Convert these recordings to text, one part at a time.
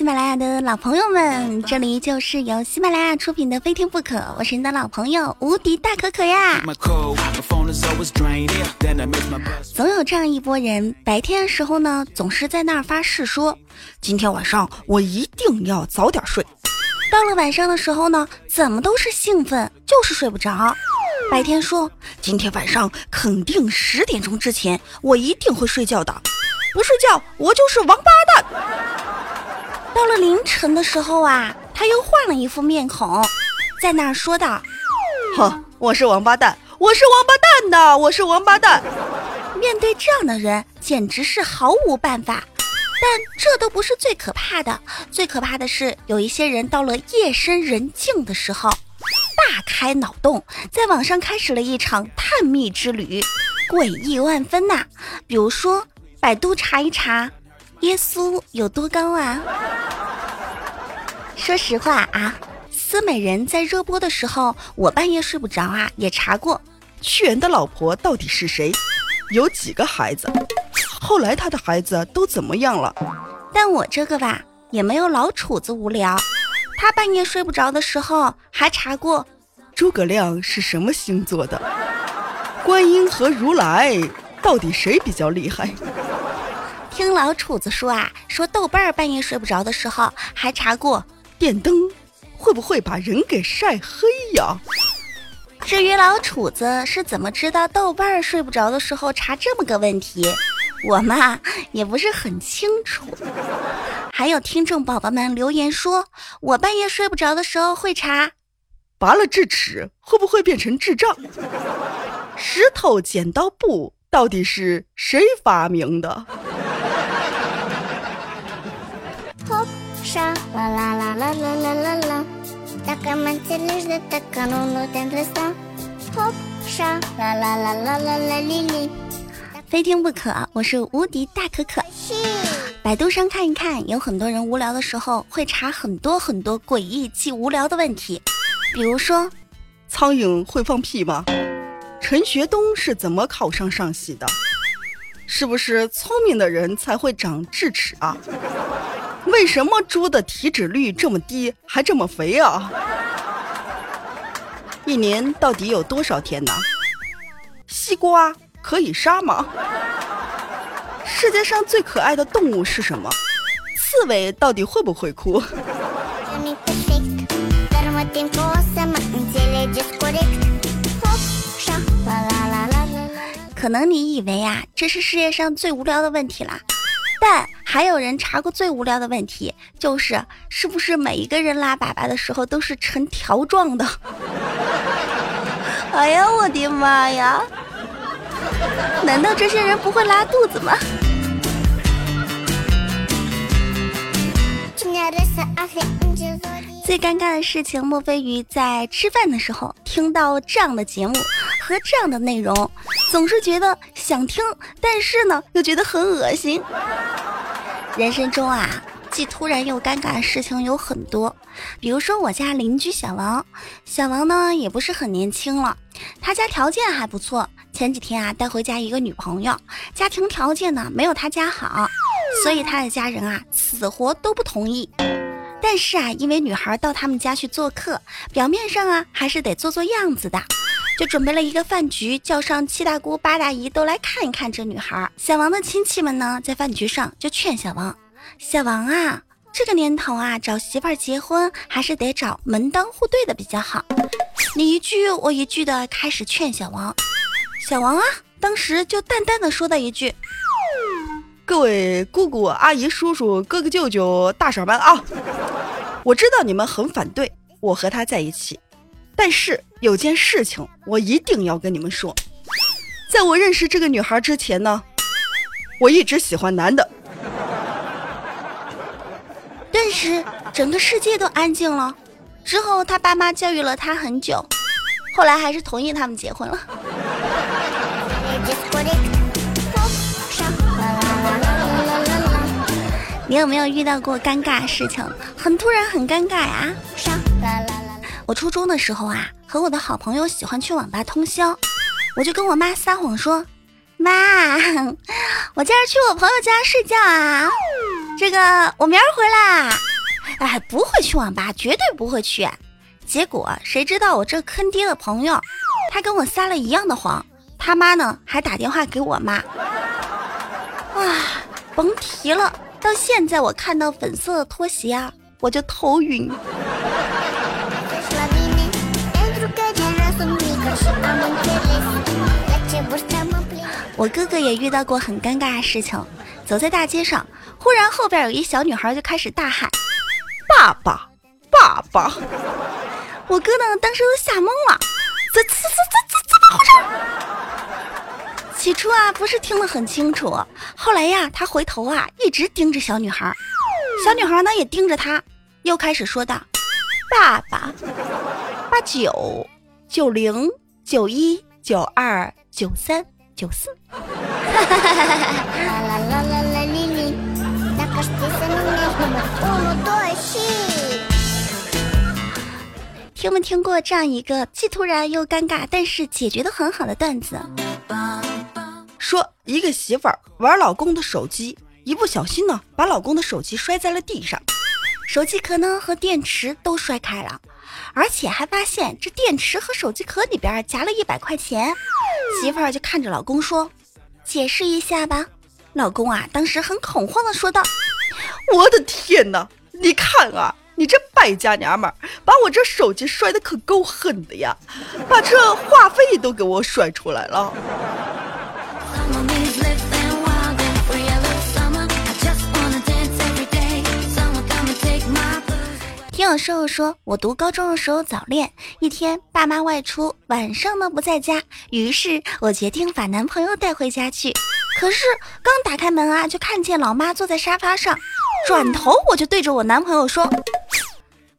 喜马拉雅的老朋友们，这里就是由喜马拉雅出品的《非听不可》，我是你的老朋友无敌大可可呀。总有这样一波人，白天的时候呢，总是在那儿发誓说，今天晚上我一定要早点睡。到了晚上的时候呢，怎么都是兴奋，就是睡不着。白天说，今天晚上肯定十点钟之前，我一定会睡觉的。不睡觉，我就是王八蛋。到了凌晨的时候啊，他又换了一副面孔，在那儿说道：“哼，我是王八蛋，我是王八蛋的，我是王八蛋。”面对这样的人，简直是毫无办法。但这都不是最可怕的，最可怕的是有一些人到了夜深人静的时候，大开脑洞，在网上开始了一场探秘之旅，诡异万分呐。比如说。百度查一查，耶稣有多高啊？说实话啊，思美人在热播的时候，我半夜睡不着啊，也查过屈原的老婆到底是谁，有几个孩子，后来他的孩子都怎么样了？但我这个吧，也没有老楚子无聊。他半夜睡不着的时候，还查过诸葛亮是什么星座的，观音和如来到底谁比较厉害？听老楚子说啊，说豆瓣儿半夜睡不着的时候，还查过电灯会不会把人给晒黑呀？至于老楚子是怎么知道豆瓣儿睡不着的时候查这么个问题，我嘛也不是很清楚。还有听众宝宝们留言说，我半夜睡不着的时候会查，拔了智齿会不会变成智障？石头剪刀布到底是谁发明的？非听不可，我是无敌大可可。百度上看一看，有很多人无聊的时候会查很多很多诡异既无聊的问题，比如说苍蝇会放屁吗？陈学冬是怎么考上上戏的？是不是聪明的人才会长智齿啊？为什么猪的体脂率这么低，还这么肥啊？一年到底有多少天呢？西瓜可以杀吗？世界上最可爱的动物是什么？刺猬到底会不会哭？可能你以为啊，这是世界上最无聊的问题啦。还有人查过最无聊的问题，就是是不是每一个人拉粑粑的时候都是呈条状的？哎呀，我的妈呀！难道这些人不会拉肚子吗？最尴尬的事情，莫非于在吃饭的时候听到这样的节目和这样的内容。总是觉得想听，但是呢，又觉得很恶心。人生中啊，既突然又尴尬的事情有很多。比如说，我家邻居小王，小王呢也不是很年轻了，他家条件还不错。前几天啊，带回家一个女朋友，家庭条件呢没有他家好，所以他的家人啊死活都不同意。但是啊，因为女孩到他们家去做客，表面上啊还是得做做样子的。就准备了一个饭局，叫上七大姑八大姨都来看一看这女孩。小王的亲戚们呢，在饭局上就劝小王：“小王啊，这个年头啊，找媳妇儿结婚还是得找门当户对的比较好。”你一句我一句的开始劝小王。小王啊，当时就淡淡的说了一句：“各位姑姑、阿姨、叔叔、哥哥、舅舅、大婶们啊，我知道你们很反对我和他在一起。”但是有件事情我一定要跟你们说，在我认识这个女孩之前呢，我一直喜欢男的。顿时整个世界都安静了。之后他爸妈教育了他很久，后来还是同意他们结婚了。你有没有遇到过尴尬事情？很突然，很尴尬呀。我初中的时候啊，和我的好朋友喜欢去网吧通宵，我就跟我妈撒谎说：“妈，我今儿去我朋友家睡觉啊，这个我明儿回来。”哎，不会去网吧，绝对不会去。结果谁知道我这坑爹的朋友，他跟我撒了一样的谎，他妈呢还打电话给我妈。啊，甭提了，到现在我看到粉色的拖鞋啊，我就头晕。我哥哥也遇到过很尴尬的事情，走在大街上，忽然后边有一小女孩就开始大喊：“爸爸，爸爸！”我哥呢，当时都吓懵了，这这这这怎么回事？起初啊，不是听得很清楚，后来呀，他回头啊，一直盯着小女孩，小女孩呢也盯着他，又开始说道：“爸爸，八九九零九一九二九三九四。”听没听过这样一个既突然又尴尬，但是解决的很好的段子？说一个媳妇儿玩老公的手机，一不小心呢，把老公的手机摔在了地上，手机壳呢和电池都摔开了，而且还发现这电池和手机壳里边夹了一百块钱。媳妇儿就看着老公说：“解释一下吧。”老公啊，当时很恐慌的说道：“我的天哪，你看啊！”你这败家娘们儿，把我这手机摔的可够狠的呀！把这话费都给我甩出来了。听友瘦说，我读高中的时候早恋，一天爸妈外出，晚上呢不在家，于是我决定把男朋友带回家去。可是刚打开门啊，就看见老妈坐在沙发上，转头我就对着我男朋友说。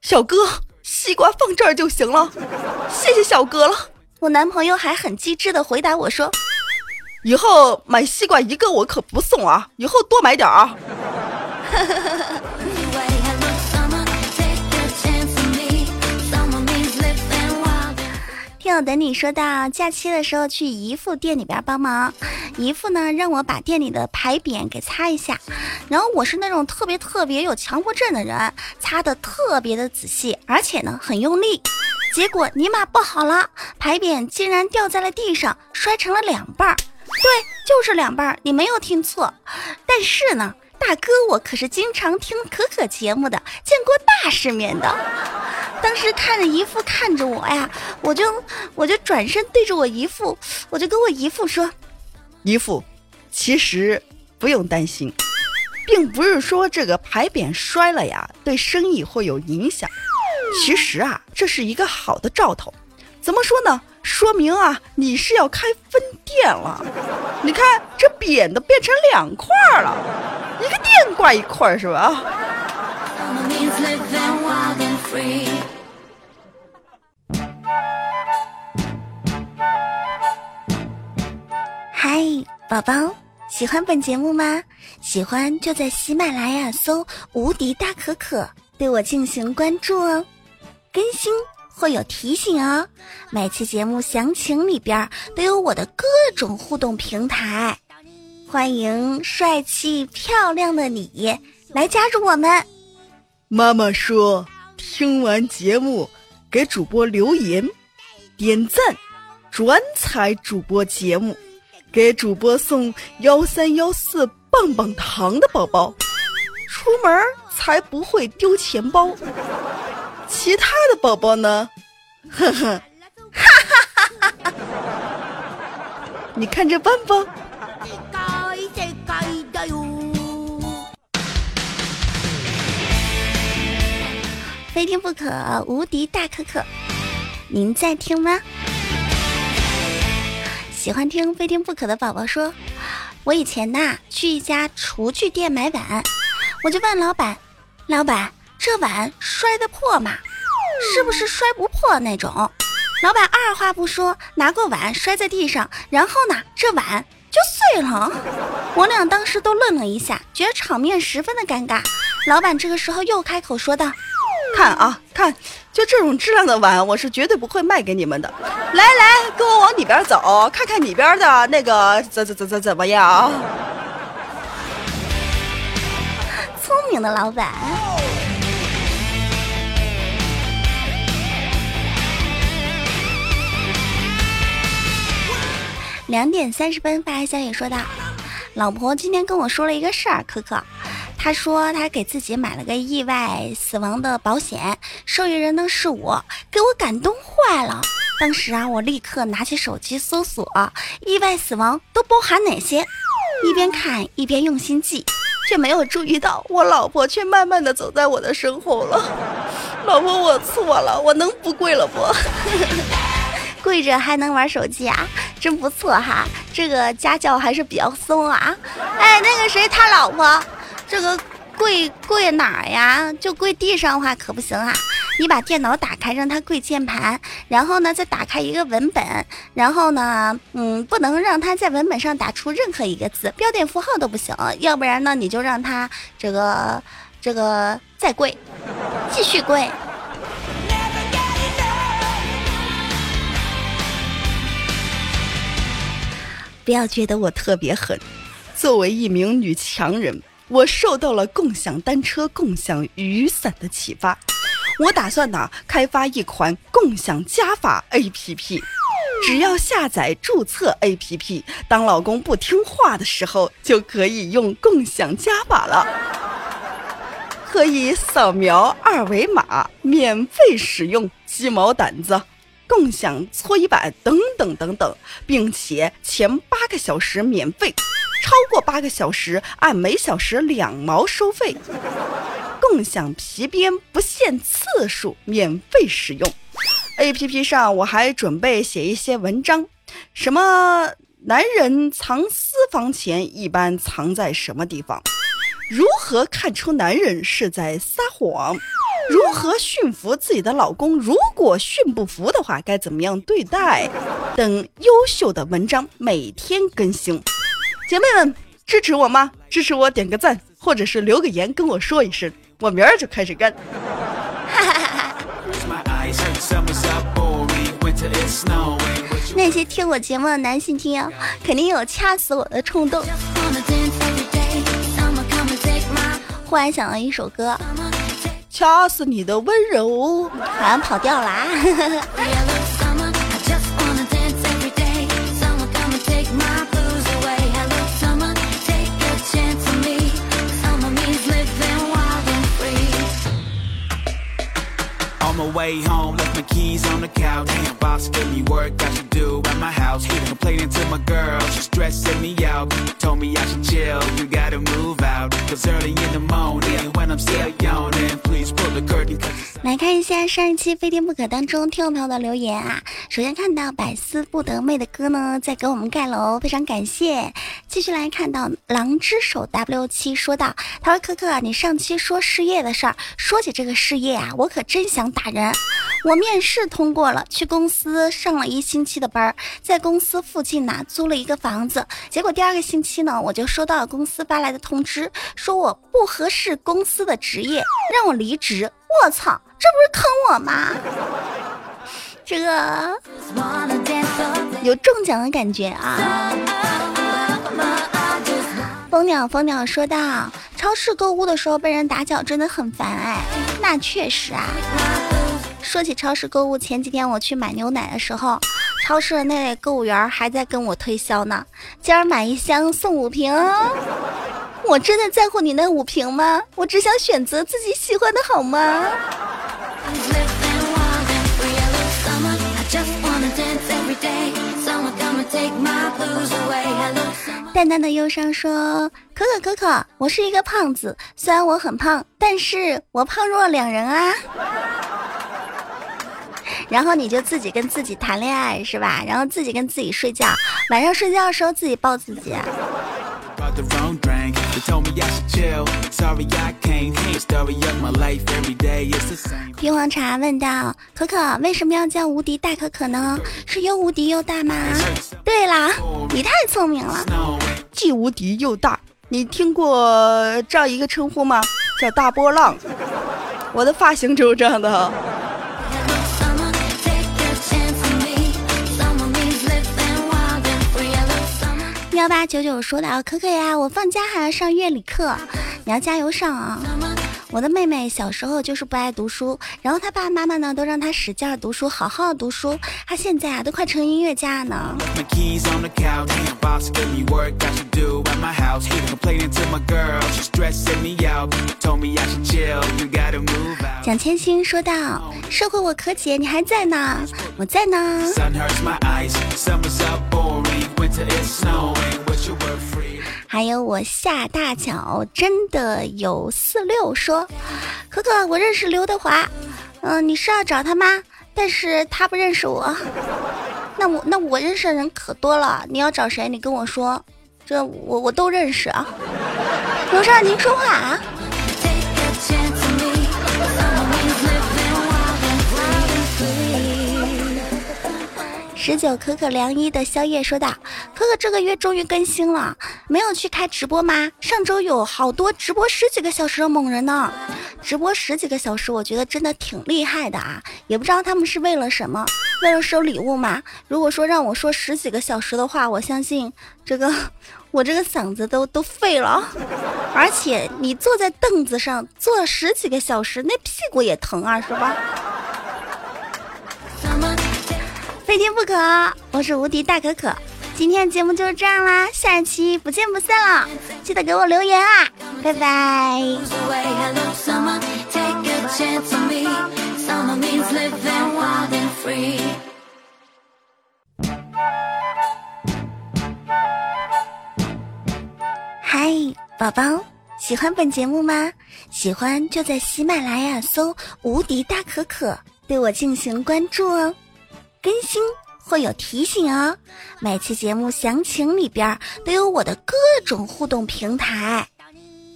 小哥，西瓜放这儿就行了，谢谢小哥了。我男朋友还很机智的回答我说：“以后买西瓜一个我可不送啊，以后多买点啊。”听我等你说到假期的时候去姨父店里边帮忙，姨父呢让我把店里的牌匾给擦一下，然后我是那种特别特别有强迫症的人，擦的特别的仔细，而且呢很用力，结果尼玛不好了，牌匾竟然掉在了地上，摔成了两半儿，对，就是两半儿，你没有听错，但是呢。大哥，我可是经常听可可节目的，见过大世面的。当时看着姨父看着我呀，我就我就转身对着我姨父，我就跟我姨父说：“姨父，其实不用担心，并不是说这个牌匾摔了呀，对生意会有影响。其实啊，这是一个好的兆头。怎么说呢？说明啊，你是要开分店了。你看这匾都变成两块了。”一个店挂一块是吧？嗨，宝宝，喜欢本节目吗？喜欢就在喜马拉雅搜“无敌大可可”，对我进行关注哦，更新会有提醒哦。每期节目详情里边都有我的各种互动平台。欢迎帅气漂亮的你来加入我们。妈妈说，听完节目给主播留言、点赞、转采主播节目，给主播送幺三幺四棒棒糖的宝宝，出门才不会丢钱包。其他的宝宝呢？呵呵，哈哈哈哈哈！你看着办吧。非听不可，无敌大可可，您在听吗？喜欢听非听不可的宝宝说，我以前呐去一家厨具店买碗，我就问老板，老板这碗摔得破吗？是不是摔不破那种？老板二话不说，拿过碗摔在地上，然后呢这碗就碎了。我俩当时都愣了一下，觉得场面十分的尴尬。老板这个时候又开口说道。看啊看就这种质量的碗我是绝对不会卖给你们的。来来跟我往里边走看看里边的那个怎怎怎怎怎么样聪明的老板。两点三十分发消息说道老婆今天跟我说了一个事儿可可。他说他给自己买了个意外死亡的保险，受益人呢是我，给我感动坏了。当时啊，我立刻拿起手机搜索意外死亡都包含哪些，一边看一边用心记。”却没有注意到，我老婆却慢慢的走在我的身后了。老婆，我错了，我能不跪了不？跪着还能玩手机啊，真不错哈。这个家教还是比较松啊。哎，那个谁，他老婆，这个跪跪哪儿呀？就跪地上的话可不行啊。你把电脑打开，让他跪键盘，然后呢，再打开一个文本，然后呢，嗯，不能让他在文本上打出任何一个字，标点符号都不行，要不然呢，你就让他这个这个再跪，继续跪。不要觉得我特别狠，作为一名女强人，我受到了共享单车、共享雨伞的启发。我打算呢开发一款共享加法 APP，只要下载注册 APP，当老公不听话的时候，就可以用共享加法了。可以扫描二维码免费使用鸡毛掸子、共享搓衣板等等等等，并且前八个小时免费，超过八个小时按每小时两毛收费。共享皮鞭不限次数，免费使用。A P P 上我还准备写一些文章，什么男人藏私房钱一般藏在什么地方？如何看出男人是在撒谎？如何驯服自己的老公？如果驯不服的话，该怎么样对待？等优秀的文章每天更新，姐妹们支持我吗？支持我点个赞，或者是留个言跟我说一声。我明儿就开始干。那些听我节目的男性听友，肯定有掐死我的冲动。忽然想到一首歌，掐死你的温柔，好像跑调啦。来看一下上一期非听不可当中听众朋友的留言啊。首先看到百思不得妹的哥呢，在给我们盖楼，非常感谢。继续来看到狼之手 W 七说道：“他说可可，你上期说失业的事儿，说起这个失业啊，我可真想打人。我面试通过了，去公司上了一星期的班，在公司附近呢租了一个房子，结果第二个星期呢，我就收到了公司发来的通知，说我不合适公司的职业，让我离职。我操，这不是坑我吗？这个有中奖的感觉啊！蜂鸟蜂鸟说道：超市购物的时候被人打搅真的很烦哎，那确实啊。说起超市购物，前几天我去买牛奶的时候，超市的那位购物员还在跟我推销呢。今儿买一箱送五瓶，我真的在乎你那五瓶吗？我只想选择自己喜欢的好吗？淡淡的忧伤说：“可可可可，我是一个胖子，虽然我很胖，但是我胖若两人啊。”然后你就自己跟自己谈恋爱是吧？然后自己跟自己睡觉，晚上睡觉的时候自己抱自己。冰黄茶问道：“可可为什么要叫无敌大可可呢？是又无敌又大吗？”对啦，你太聪明了，既无敌又大。你听过这样一个称呼吗？叫大波浪。我的发型就是这样的。幺八九九说道：“可可呀，我放假还要上乐理课，你要加油上啊！我的妹妹小时候就是不爱读书，然后她爸爸妈妈呢都让她使劲读书，好好读书。她现在啊都快成音乐家呢。蒋千星说道：“社会我可姐，你还在呢？我在呢。”还有我下大脚真的有四六说，可可我认识刘德华，嗯，你是要找他吗？但是他不认识我，那我那我认识的人可多了，你要找谁？你跟我说，这我我都认识啊。楼上您说话啊。十九可可凉衣的宵夜说道：“可可这个月终于更新了，没有去开直播吗？上周有好多直播十几个小时的猛人呢，直播十几个小时，我觉得真的挺厉害的啊！也不知道他们是为了什么，为了收礼物吗？如果说让我说十几个小时的话，我相信这个我这个嗓子都都废了。而且你坐在凳子上坐了十几个小时，那屁股也疼啊，是吧？”非听不可，我是无敌大可可。今天的节目就是这样啦，下一期不见不散了，记得给我留言啊，拜拜。嗨，宝宝，喜欢本节目吗？喜欢就在喜马拉雅搜“无敌大可可”，对我进行关注哦。更新会有提醒哦，每期节目详情里边都有我的各种互动平台，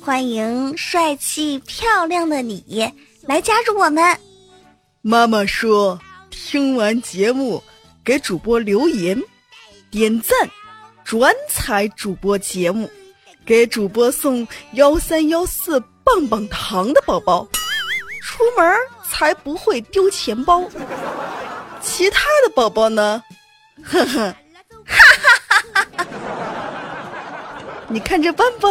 欢迎帅气漂亮的你来加入我们。妈妈说，听完节目给主播留言、点赞、转采主播节目，给主播送幺三幺四棒棒糖的宝宝，出门才不会丢钱包。其他的宝宝呢？呵呵，哈哈哈哈哈！你看着办吧。